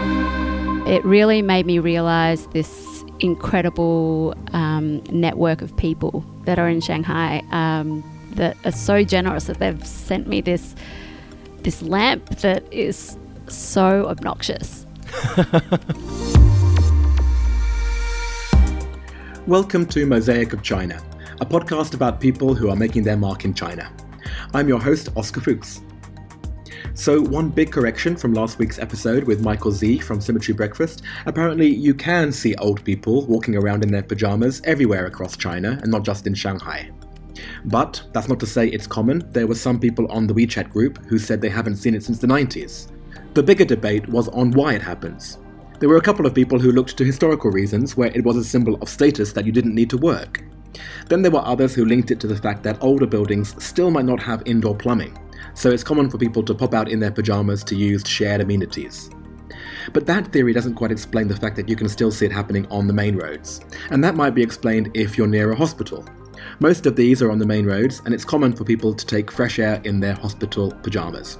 It really made me realize this incredible um, network of people that are in Shanghai um, that are so generous that they've sent me this this lamp that is so obnoxious. Welcome to Mosaic of China, a podcast about people who are making their mark in China. I'm your host, Oscar Fuchs. So, one big correction from last week's episode with Michael Zee from Symmetry Breakfast. Apparently, you can see old people walking around in their pajamas everywhere across China and not just in Shanghai. But that's not to say it's common. There were some people on the WeChat group who said they haven't seen it since the 90s. The bigger debate was on why it happens. There were a couple of people who looked to historical reasons where it was a symbol of status that you didn't need to work. Then there were others who linked it to the fact that older buildings still might not have indoor plumbing, so it's common for people to pop out in their pajamas to use shared amenities. But that theory doesn't quite explain the fact that you can still see it happening on the main roads, and that might be explained if you're near a hospital. Most of these are on the main roads, and it's common for people to take fresh air in their hospital pajamas.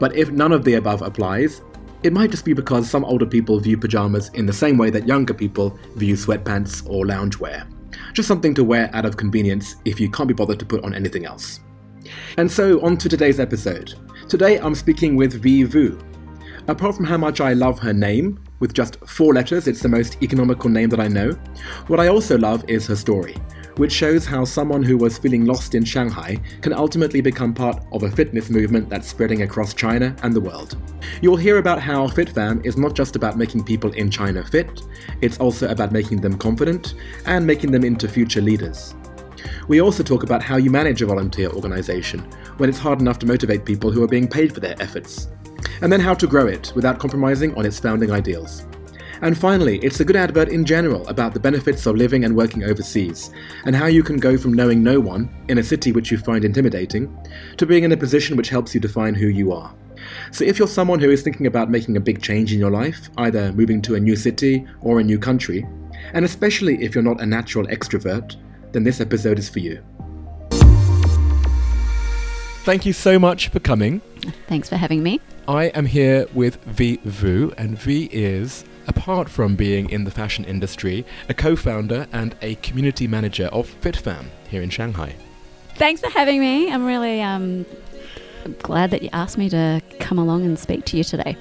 But if none of the above applies, it might just be because some older people view pajamas in the same way that younger people view sweatpants or loungewear. Just something to wear out of convenience if you can't be bothered to put on anything else. And so, on to today's episode. Today I'm speaking with Vi Vu. Apart from how much I love her name, with just four letters, it's the most economical name that I know, what I also love is her story, which shows how someone who was feeling lost in Shanghai can ultimately become part of a fitness movement that's spreading across China and the world. You'll hear about how FitFam is not just about making people in China fit, it's also about making them confident and making them into future leaders. We also talk about how you manage a volunteer organisation when it's hard enough to motivate people who are being paid for their efforts, and then how to grow it without compromising on its founding ideals. And finally, it's a good advert in general about the benefits of living and working overseas, and how you can go from knowing no one, in a city which you find intimidating, to being in a position which helps you define who you are. So if you're someone who is thinking about making a big change in your life, either moving to a new city or a new country, and especially if you're not a natural extrovert, then this episode is for you. Thank you so much for coming. Thanks for having me. I am here with Vi Vu, and Vi is, apart from being in the fashion industry, a co founder and a community manager of FitFam here in Shanghai. Thanks for having me. I'm really um, glad that you asked me to come along and speak to you today.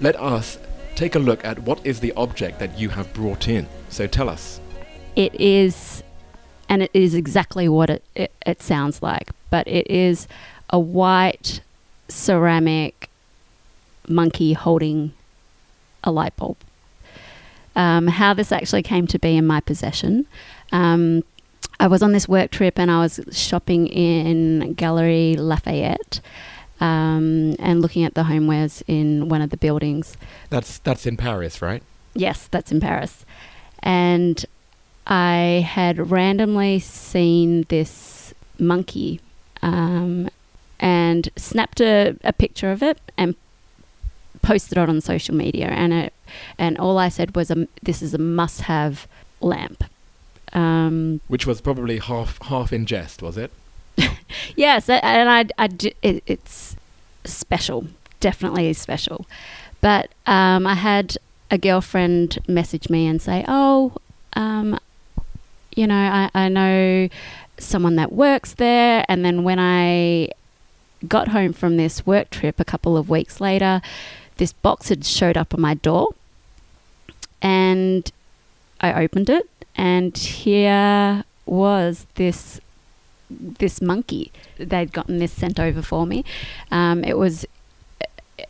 Let us take a look at what is the object that you have brought in. So tell us. It is and it is exactly what it, it, it sounds like, but it is a white ceramic monkey holding a light bulb. Um, how this actually came to be in my possession. Um, I was on this work trip and I was shopping in Gallery Lafayette um, and looking at the homewares in one of the buildings. That's that's in Paris, right? Yes, that's in Paris. And I had randomly seen this monkey um, and snapped a, a picture of it and posted it on social media. And it, and all I said was, um, "This is a must-have lamp." Um, Which was probably half half in jest, was it? yes, and I, I it, it's special, definitely special. But um, I had a girlfriend message me and say, "Oh, um, you know, I, I know someone that works there. And then when I got home from this work trip a couple of weeks later, this box had showed up on my door. And I opened it, and here was this this monkey. They'd gotten this sent over for me. Um, it was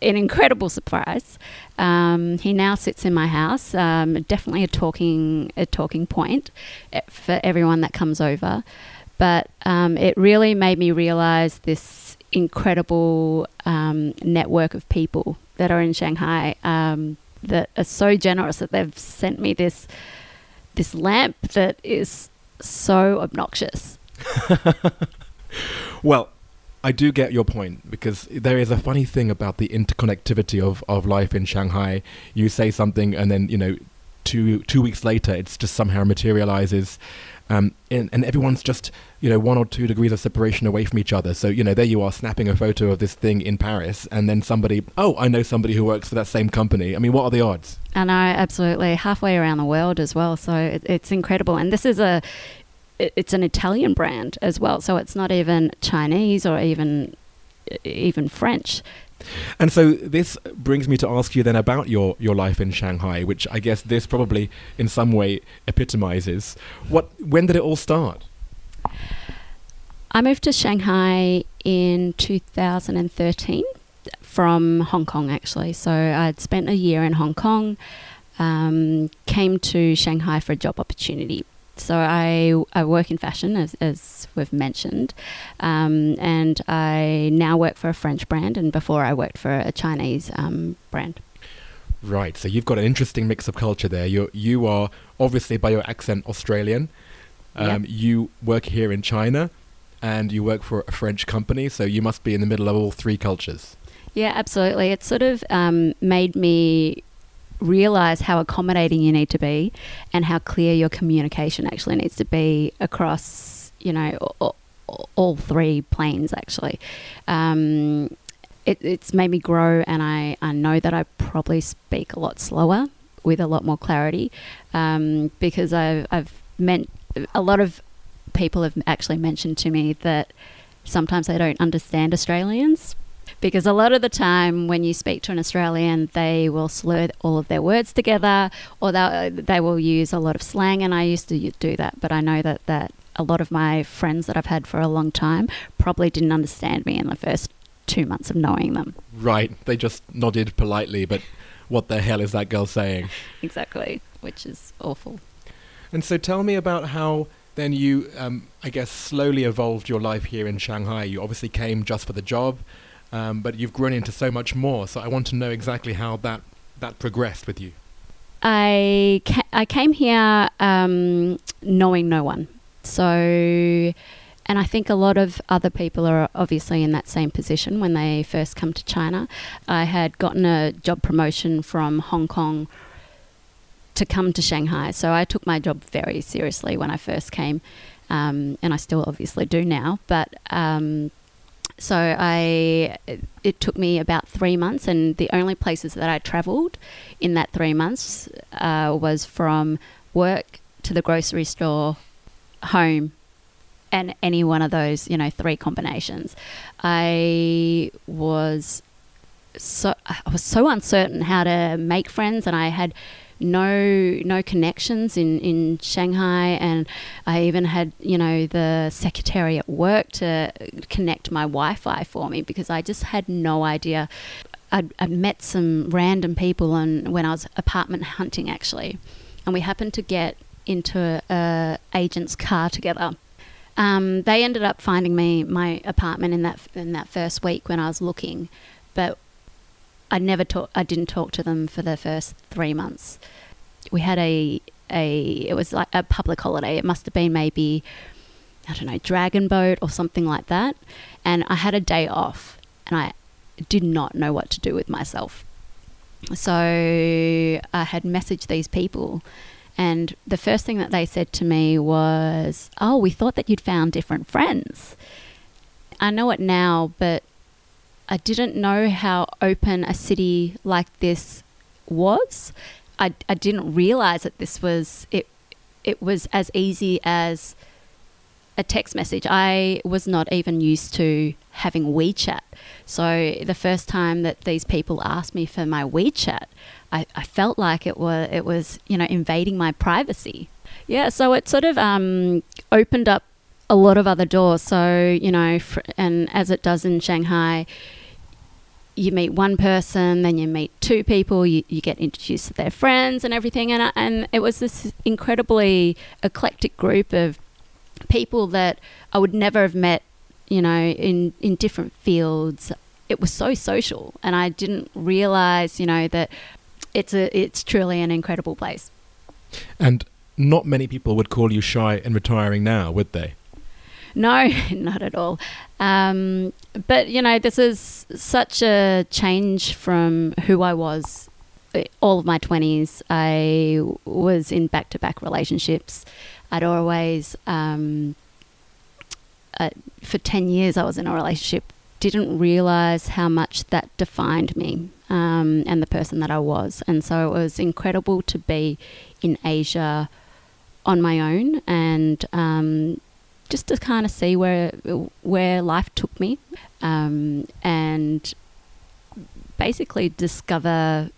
an incredible surprise. Um, he now sits in my house. Um, definitely a talking a talking point eh, for everyone that comes over. But um, it really made me realize this incredible um, network of people that are in Shanghai um, that are so generous that they've sent me this this lamp that is so obnoxious. well, I do get your point because there is a funny thing about the interconnectivity of, of life in Shanghai. You say something, and then you know, two two weeks later, it's just somehow materializes. um, and, and everyone's just you know one or two degrees of separation away from each other. So you know there you are snapping a photo of this thing in Paris, and then somebody, oh, I know somebody who works for that same company. I mean, what are the odds? And I know absolutely halfway around the world as well. So it, it's incredible, and this is a it's an Italian brand as well. So it's not even Chinese or even even French. And so this brings me to ask you then about your, your life in Shanghai, which I guess this probably in some way epitomizes. What when did it all start? I moved to Shanghai in 2013 from Hong Kong actually. So I'd spent a year in Hong Kong, um, came to Shanghai for a job opportunity so I, I work in fashion, as, as we've mentioned, um, and I now work for a French brand, and before I worked for a Chinese um, brand. Right. So you've got an interesting mix of culture there. You you are obviously by your accent Australian. Um, yep. You work here in China, and you work for a French company. So you must be in the middle of all three cultures. Yeah, absolutely. It sort of um, made me realize how accommodating you need to be and how clear your communication actually needs to be across, you know, all, all three planes actually. Um, it, it's made me grow, and I, I know that I probably speak a lot slower with a lot more clarity um, because I've, I've meant a lot of people have actually mentioned to me that sometimes they don't understand Australians because a lot of the time when you speak to an Australian, they will slur all of their words together or they will use a lot of slang. And I used to do that, but I know that, that a lot of my friends that I've had for a long time probably didn't understand me in the first two months of knowing them. Right. They just nodded politely, but what the hell is that girl saying? exactly, which is awful. And so tell me about how then you, um, I guess, slowly evolved your life here in Shanghai. You obviously came just for the job um, but you've grown into so much more. So I want to know exactly how that that progressed with you. I ca- I came here um, knowing no one, so and I think a lot of other people are obviously in that same position when they first come to China. I had gotten a job promotion from Hong Kong to come to Shanghai, so I took my job very seriously when I first came, um, and I still obviously do now. But um, so I, it took me about three months, and the only places that I travelled in that three months uh, was from work to the grocery store, home, and any one of those, you know, three combinations. I was so I was so uncertain how to make friends, and I had no no connections in, in Shanghai, and I even had you know the secretary at work to connect my Wi-Fi for me because I just had no idea. I'd, I'd met some random people and when I was apartment hunting actually, and we happened to get into a, a agent's car together. Um, they ended up finding me my apartment in that in that first week when I was looking, but I never talk. I didn't talk to them for the first three months. We had a a. It was like a public holiday. It must have been maybe I don't know Dragon Boat or something like that. And I had a day off, and I did not know what to do with myself. So I had messaged these people, and the first thing that they said to me was, "Oh, we thought that you'd found different friends." I know it now, but I didn't know how open a city like this was. I, I didn't realize that this was it. It was as easy as a text message. I was not even used to having WeChat. So the first time that these people asked me for my WeChat, I, I felt like it was it was you know invading my privacy. Yeah, so it sort of um, opened up a lot of other doors. So you know, fr- and as it does in Shanghai, you meet one person, then you meet two people, you, you get introduced to their friends and everything. And, uh, and it was this incredibly eclectic group of people that I would never have met, you know, in, in different fields. It was so social, and I didn't realize, you know, that it's a it's truly an incredible place. And not many people would call you shy and retiring now, would they? No, not at all. Um, but you know, this is such a change from who I was all of my 20s, I was in back to back relationships. I'd always, um, uh, for 10 years, I was in a relationship, didn't realize how much that defined me um, and the person that I was. And so it was incredible to be in Asia on my own and um, just to kind of see where where life took me um, and basically discover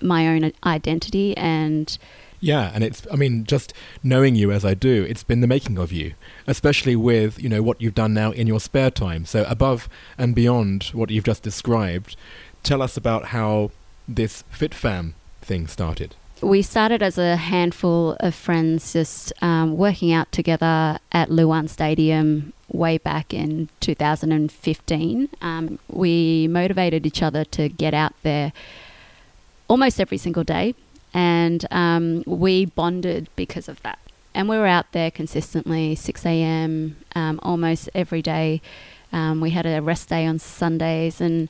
my own identity and yeah and it's i mean just knowing you as i do it's been the making of you especially with you know what you've done now in your spare time. So above and beyond what you've just described tell us about how this fitfam thing started we started as a handful of friends just um, working out together at Luwan Stadium way back in 2015. Um, we motivated each other to get out there almost every single day, and um, we bonded because of that. And we were out there consistently, 6 a.m. Um, almost every day. Um, we had a rest day on Sundays, and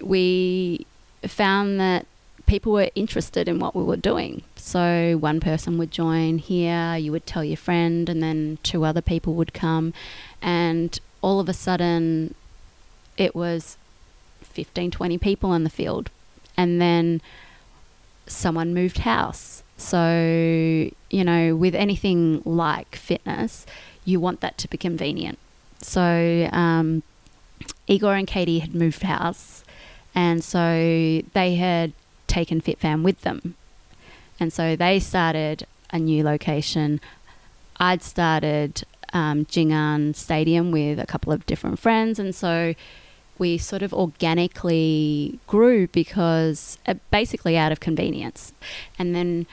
we found that people were interested in what we were doing. So one person would join here, you would tell your friend, and then two other people would come. And all of a sudden, it was 15, 20 people in the field. And then someone moved house. So, you know, with anything like fitness, you want that to be convenient. So, um, Igor and Katie had moved house, and so they had taken FitFam with them. And so they started a new location. I'd started um, Jing'an Stadium with a couple of different friends. And so we sort of organically grew because uh, basically out of convenience. And then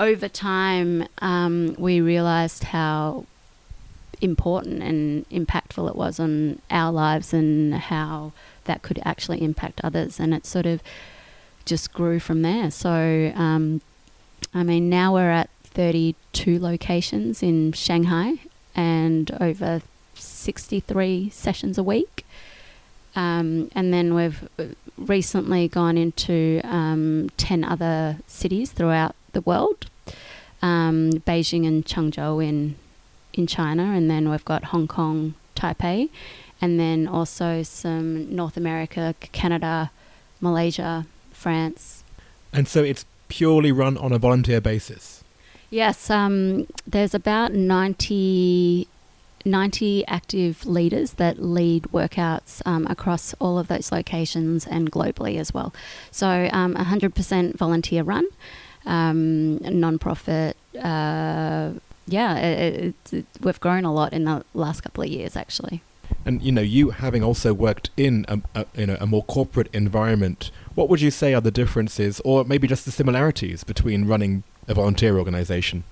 over time, um, we realized how important and impactful it was on our lives and how that could actually impact others. And it sort of just grew from there. So, um, I mean, now we're at 32 locations in Shanghai and over 63 sessions a week. Um, and then we've uh, recently gone into um, 10 other cities throughout the world um, Beijing and Changzhou in, in China, and then we've got Hong Kong, Taipei, and then also some North America, Canada, Malaysia, France. And so it's purely run on a volunteer basis? Yes, um, there's about 90, 90, active leaders that lead workouts um, across all of those locations and globally as well. So um, 100% volunteer run, um, non-profit. Uh, yeah, it, it, it, we've grown a lot in the last couple of years actually. And you know, you having also worked in a, a, you know a more corporate environment, what would you say are the differences, or maybe just the similarities between running a volunteer organization?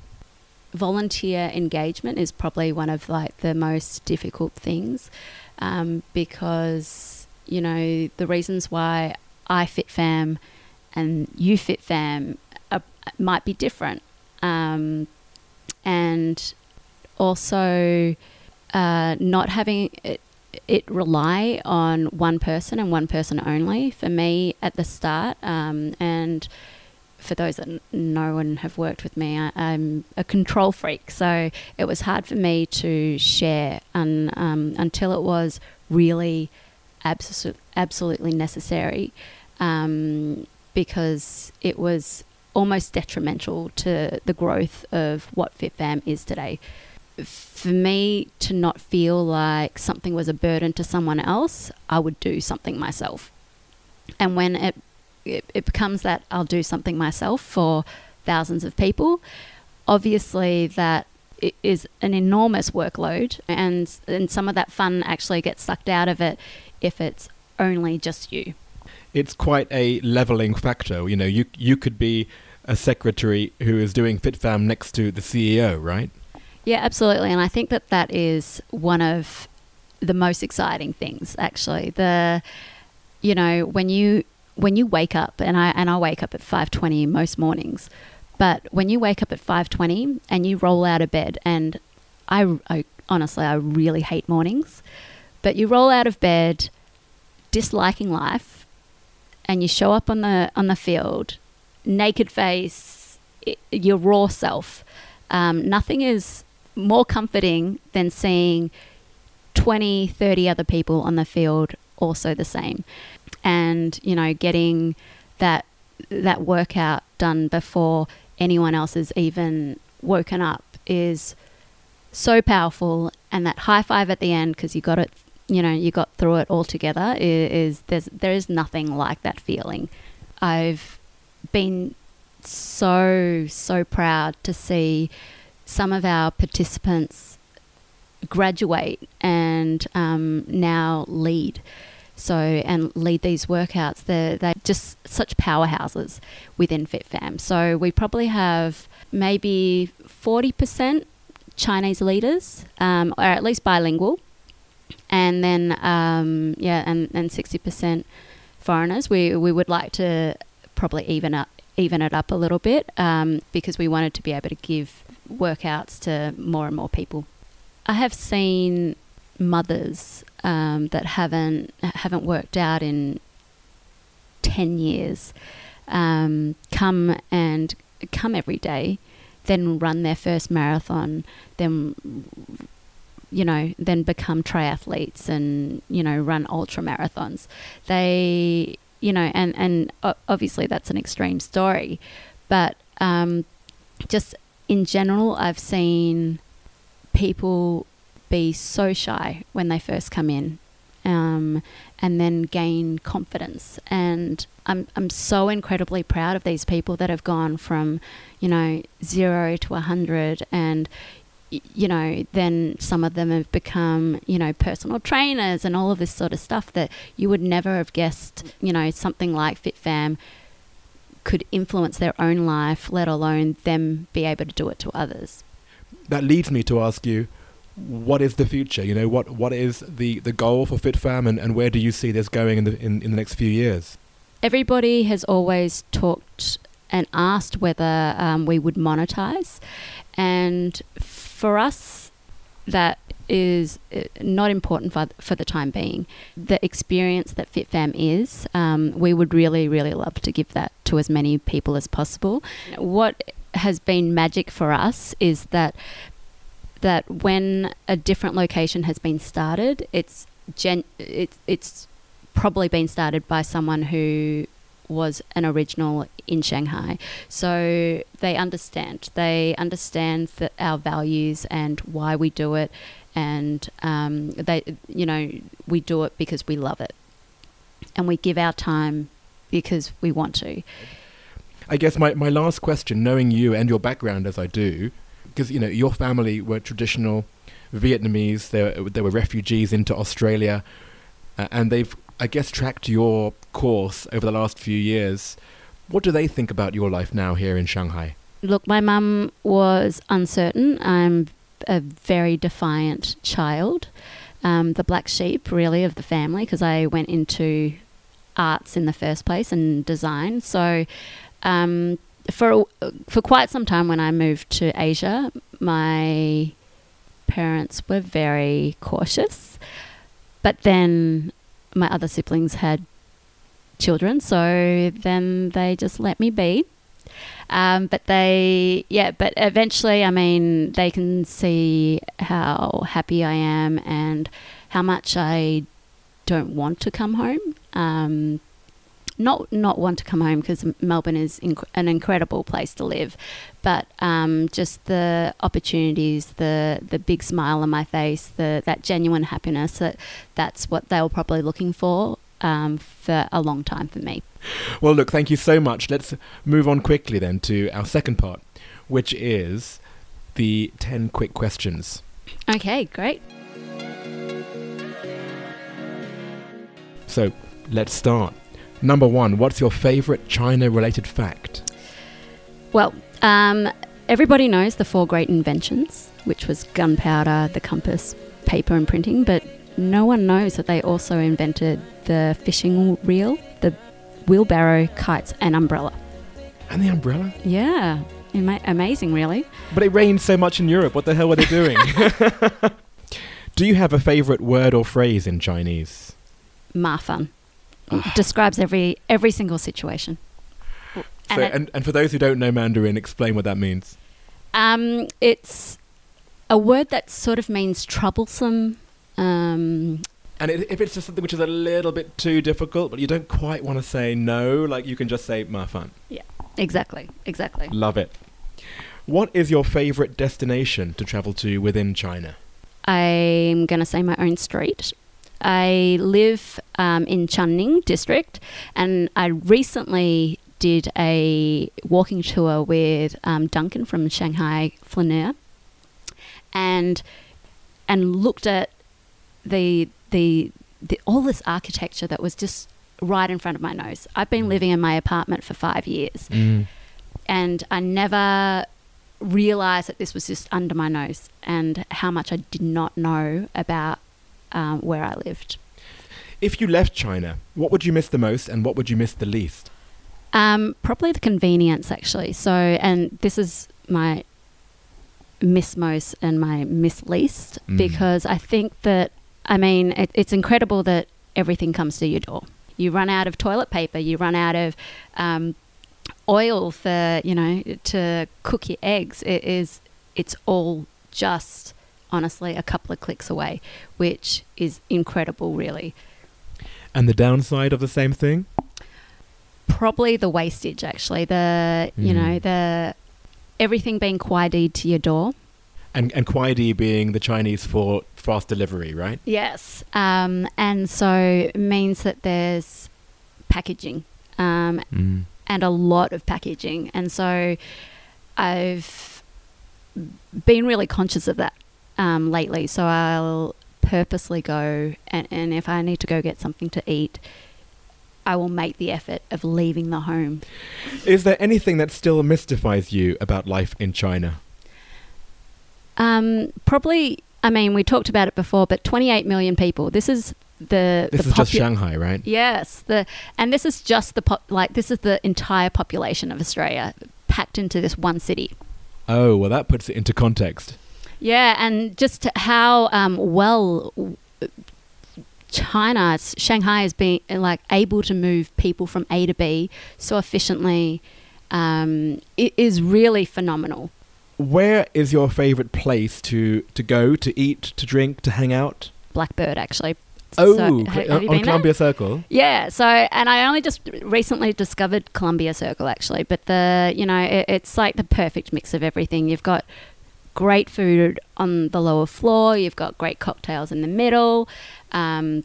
Volunteer engagement is probably one of like the most difficult things, um, because you know the reasons why I fit fam and you fit fam are, might be different, um, and also uh, not having it, it, rely on one person and one person only. For me, at the start, um, and for those that know and have worked with me, I, am a control freak. So it was hard for me to share un, um, until it was really abso- absolutely necessary um, because it was almost detrimental to the growth of what FitFam is today for me to not feel like something was a burden to someone else, I would do something myself. And when it, it, it becomes that I'll do something myself for thousands of people, obviously that is an enormous workload and and some of that fun actually gets sucked out of it if it's only just you. It's quite a leveling factor. You know, you you could be a secretary who is doing FitFam next to the CEO, right? Yeah, absolutely. And I think that that is one of the most exciting things actually. The you know, when you when you wake up and I and I wake up at 5:20 most mornings. But when you wake up at 5:20 and you roll out of bed and I, I honestly I really hate mornings, but you roll out of bed disliking life and you show up on the on the field, naked face, your raw self. Um, nothing is more comforting than seeing 20, 30 other people on the field also the same. And, you know, getting that that workout done before anyone else has even woken up is so powerful and that high five at the end because you got it you know you got through it all together is, is there's there is nothing like that feeling i've been so so proud to see some of our participants graduate and um, now lead. So and lead these workouts. They're, they're just such powerhouses within fitfam. So we probably have maybe 40% chinese leaders um, or at least bilingual. And then um, yeah and, and 60% foreigners. We, we would like to probably even up even it up a little bit um, because we wanted to be able to give workouts to more and more people. I have seen mothers um, that haven't haven't worked out in 10 years um, come and come every day then run their first marathon then you know then become triathletes and you know run ultra marathons. They you know and and obviously that's an extreme story but um, just in general i've seen people be so shy when they first come in um, and then gain confidence. And I'm, I'm so incredibly proud of these people that have gone from, you know, zero to a 100 and, you know, then some of them have become, you know, personal trainers and all of this sort of stuff that you would never have guessed, you know, something like FitFam could influence their own life, let alone them be able to do it to others. That leads me to ask you what is the future? You know, what what is the, the goal for FitFam and, and where do you see this going in the in, in the next few years? Everybody has always talked and asked whether um, we would monetize, and for us, that is uh, not important for, for the time being. The experience that FitFam is, um, we would really, really love to give that to as many people as possible. What has been magic for us is that that when a different location has been started, it's gen- it's it's probably been started by someone who was an original in Shanghai. So they understand. They understand our values and why we do it, and um, they, you know, we do it because we love it, and we give our time because we want to. I guess my, my last question, knowing you and your background as I do, because you know your family were traditional Vietnamese. They were, they were refugees into Australia, uh, and they've I guess tracked your course over the last few years. What do they think about your life now here in Shanghai? Look, my mum was uncertain. I'm a very defiant child, um, the black sheep really of the family because I went into arts in the first place and design. So um, for for quite some time when I moved to Asia, my parents were very cautious. But then my other siblings had children, so then they just let me be. Um, but they, yeah, but eventually, I mean, they can see how happy I am and how much I don't want to come home. Um, not not want to come home because Melbourne is inc- an incredible place to live, but um, just the opportunities, the the big smile on my face, the that genuine happiness that that's what they were probably looking for um, for a long time for me. Well, look, thank you so much. Let's move on quickly then to our second part, which is the ten quick questions. Okay, great. So let's start. Number one, what's your favorite China related fact? Well, um, everybody knows the four great inventions, which was gunpowder, the compass, paper, and printing, but no one knows that they also invented the fishing reel, the wheelbarrow, kites, and umbrella. And the umbrella? Yeah. Ama- amazing, really. But it rains so much in Europe. What the hell were they doing? Do you have a favorite word or phrase in Chinese? Mafan. describes every every single situation. So, And it- and, and for those who don't know Mandarin, explain what that means. Um, it's a word that sort of means troublesome. Um, And it, if it's just something which is a little bit too difficult, but you don't quite want to say no, like you can just say mafan. Yeah, exactly, exactly. Love it. What is your favorite destination to travel to within China? I'm going to say my own street. I live um, in Changning district, and I recently did a walking tour with um, Duncan from Shanghai Flaneur, and and looked at the, the the all this architecture that was just right in front of my nose. I've been living in my apartment for five years, and I never realized that this was just under my nose and how much I did not know about um, where I lived. If you left China, what would you miss the most and what would you miss the least? Um, probably the convenience, actually. So, and this is my miss most and my miss least Mm. because I think that, I mean, it, it's incredible that everything comes to your door. You run out of toilet paper, you run out of um, oil for, you know, to cook your eggs. It is, it's all just honestly a couple of clicks away, which is incredible, really. And the downside of the same thing? probably the wastage actually the you Mm. know the everything being quaidied to your door And and Kuaidi being the Chinese for fast delivery, right? yes um, and so it means that there's packaging um, and a lot of packaging and so i've been really conscious of that um, lately so i'll purposely go and, and if i need to go get something to eat i will make the effort of leaving the home Is there anything that still mystifies you about life in China? Um, probably. I mean, we talked about it before, but 28 million people. This is the. This the is just Shanghai, right? Yes, the and this is just the pop, like this is the entire population of Australia packed into this one city. Oh, well, that puts it into context. Yeah, and just how um, well China, Shanghai has been like able to move people from A to B so efficiently. Um, it is really phenomenal. Where is your favorite place to, to go, to eat, to drink, to hang out? Blackbird, actually. Oh, So, cl- ha- have on been there? Columbia Circle. Yeah, so and I only just recently discovered Columbia Circle actually, but the you know it, it's like the perfect mix of everything. You've got great food on the lower floor, you've got great cocktails in the middle, um,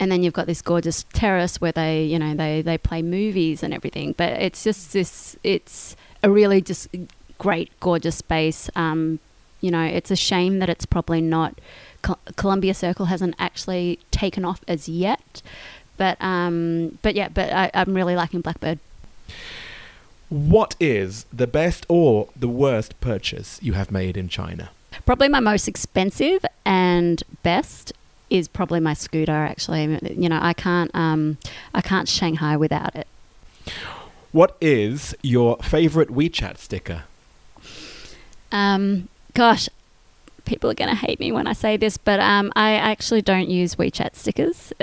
and then you've got this gorgeous terrace where they you know they they play movies and everything. But it's just this it's a really just great gorgeous space. Um, you know, it's a shame that it's probably not. Col- Columbia Circle hasn't actually taken off as yet, but um, but yeah, but I, I'm really liking Blackbird. What is the best or the worst purchase you have made in China? Probably my most expensive and best is probably my scooter. Actually, you know, I can't um, I can't Shanghai without it. What is your favorite WeChat sticker? Um, gosh, people are going to hate me when I say this, but um, I actually don't use WeChat stickers.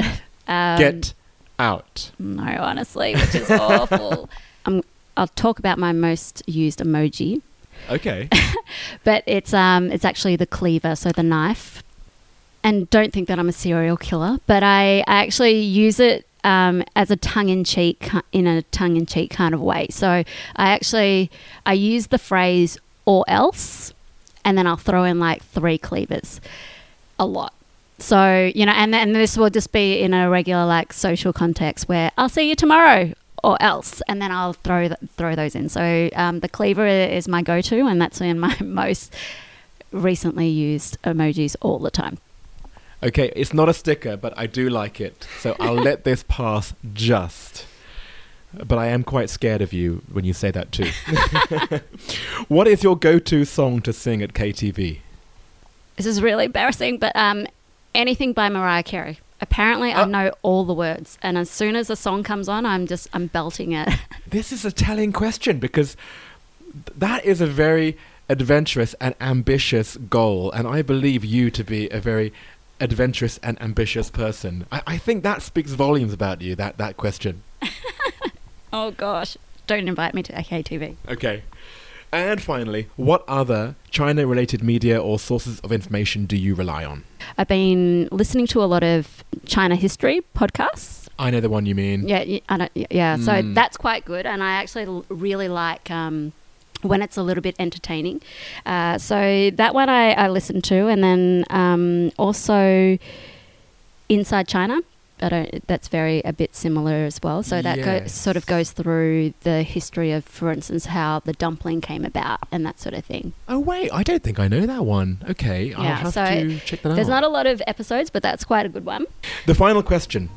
um, Get out. no, honestly, which is awful. Um, I'll talk about my most used emoji. Okay. but it's um it's actually the cleaver, so the knife. And don't think that I'm a serial killer, but I, I actually use it um, as a tongue in cheek in a tongue in cheek kind of way. So I actually I use the phrase or else, and then I'll throw in like three cleavers, a lot. So you know, and and this will just be in a regular like social context where I'll see you tomorrow or else, and then I'll throw th- throw those in. So um, the cleaver is my go-to, and that's in my most recently used emojis all the time. Okay, it's not a sticker, but I do like it. So I'll let this pass just. But I am quite scared of you when you say that too. what is your go to song to sing at KTV? This is really embarrassing, but um, anything by Mariah Carey. Apparently, I Uh, know all the words, and as soon as a song comes on, I'm just I'm belting it. This is a telling question because th- that is a very adventurous and ambitious goal, and I believe you to be a very adventurous and ambitious person? I, I think that speaks volumes about you, that, that question. oh gosh, don't invite me to AKTV. Okay. And finally, what other China related media or sources of information do you rely on? I've been listening to a lot of China history podcasts. I know the one you mean. Yeah, I don't, yeah. Mm. So hmm. that's quite good, and I actually really like um, when it's a little bit entertaining. Uh, so that one I, I listened to, and then um, also Inside China. I don't, that's very a bit similar as well. So that yes. go, sort of goes through the history of, for instance, how the dumpling came about and that sort of thing. Oh wait, I don't think I know that one. Okay, yeah, I'll have so to check that out. There's not a lot of episodes, but that's quite a good one. The final question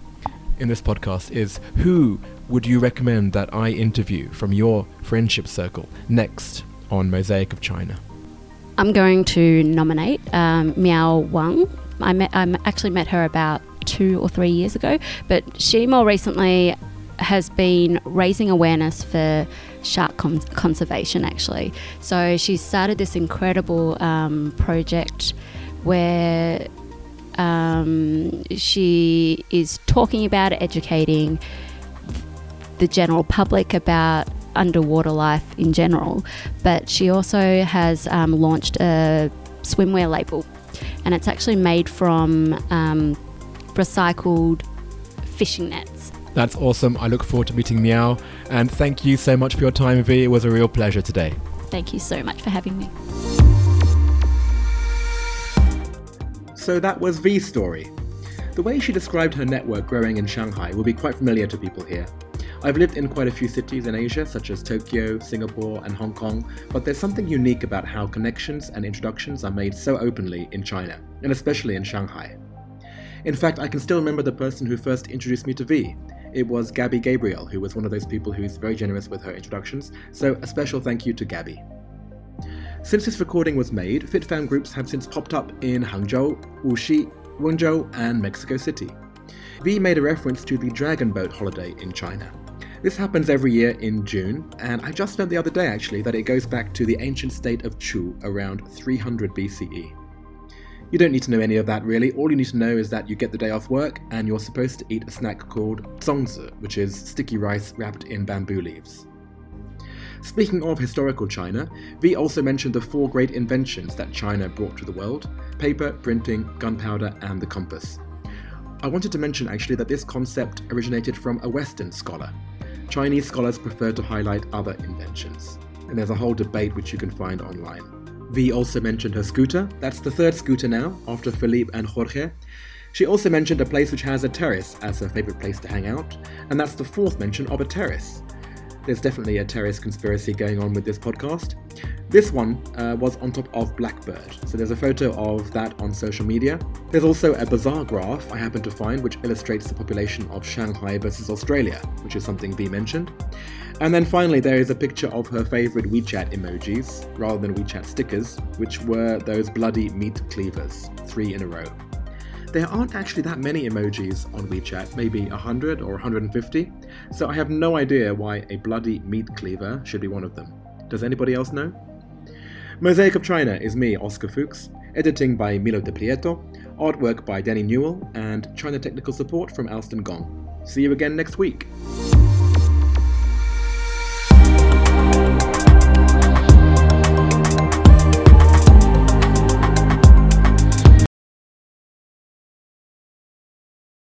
in this podcast is who would you recommend that I interview from your friendship circle next on Mosaic of China? I'm going to nominate um, Miao Wang. I met, I actually met her about two or three years ago, but she more recently has been raising awareness for shark con- conservation actually. So she started this incredible um, project where um, she is talking about educating the general public about underwater life in general, but she also has um, launched a swimwear label, and it's actually made from um, recycled fishing nets. That's awesome. I look forward to meeting Miao. And thank you so much for your time, Vi. It was a real pleasure today. Thank you so much for having me. So that was Vi's story. The way she described her network growing in Shanghai will be quite familiar to people here. I've lived in quite a few cities in Asia, such as Tokyo, Singapore, and Hong Kong, but there's something unique about how connections and introductions are made so openly in China, and especially in Shanghai. In fact, I can still remember the person who first introduced me to Vi. It was Gabby Gabriel, who was one of those people who's very generous with her introductions, so a special thank you to Gabby. Since this recording was made, FitFam groups have since popped up in Hangzhou, Wuxi, Wenzhou, and Mexico City. Vi made a reference to the Dragon Boat holiday in China. This happens every year in June, and I just learned the other day actually that it goes back to the ancient state of Chu around 300 BCE. You don't need to know any of that really, all you need to know is that you get the day off work and you're supposed to eat a snack called zongzi, which is sticky rice wrapped in bamboo leaves. Speaking of historical China, Vi also mentioned the four great inventions that China brought to the world paper, printing, gunpowder, and the compass. I wanted to mention actually that this concept originated from a Western scholar. Chinese scholars prefer to highlight other inventions, and there's a whole debate which you can find online. Vi also mentioned her scooter. That's the third scooter now, after Philippe and Jorge. She also mentioned a place which has a terrace as her favourite place to hang out, and that's the fourth mention of a terrace. There's definitely a terrace conspiracy going on with this podcast. This one uh, was on top of Blackbird, so there's a photo of that on social media. There's also a bizarre graph I happened to find which illustrates the population of Shanghai versus Australia, which is something Vi mentioned. And then finally, there is a picture of her favourite WeChat emojis, rather than WeChat stickers, which were those bloody meat cleavers, three in a row. There aren't actually that many emojis on WeChat, maybe 100 or 150, so I have no idea why a bloody meat cleaver should be one of them. Does anybody else know? Mosaic of China is me, Oscar Fuchs, editing by Milo De Prieto, artwork by Danny Newell, and China technical support from Alston Gong. See you again next week.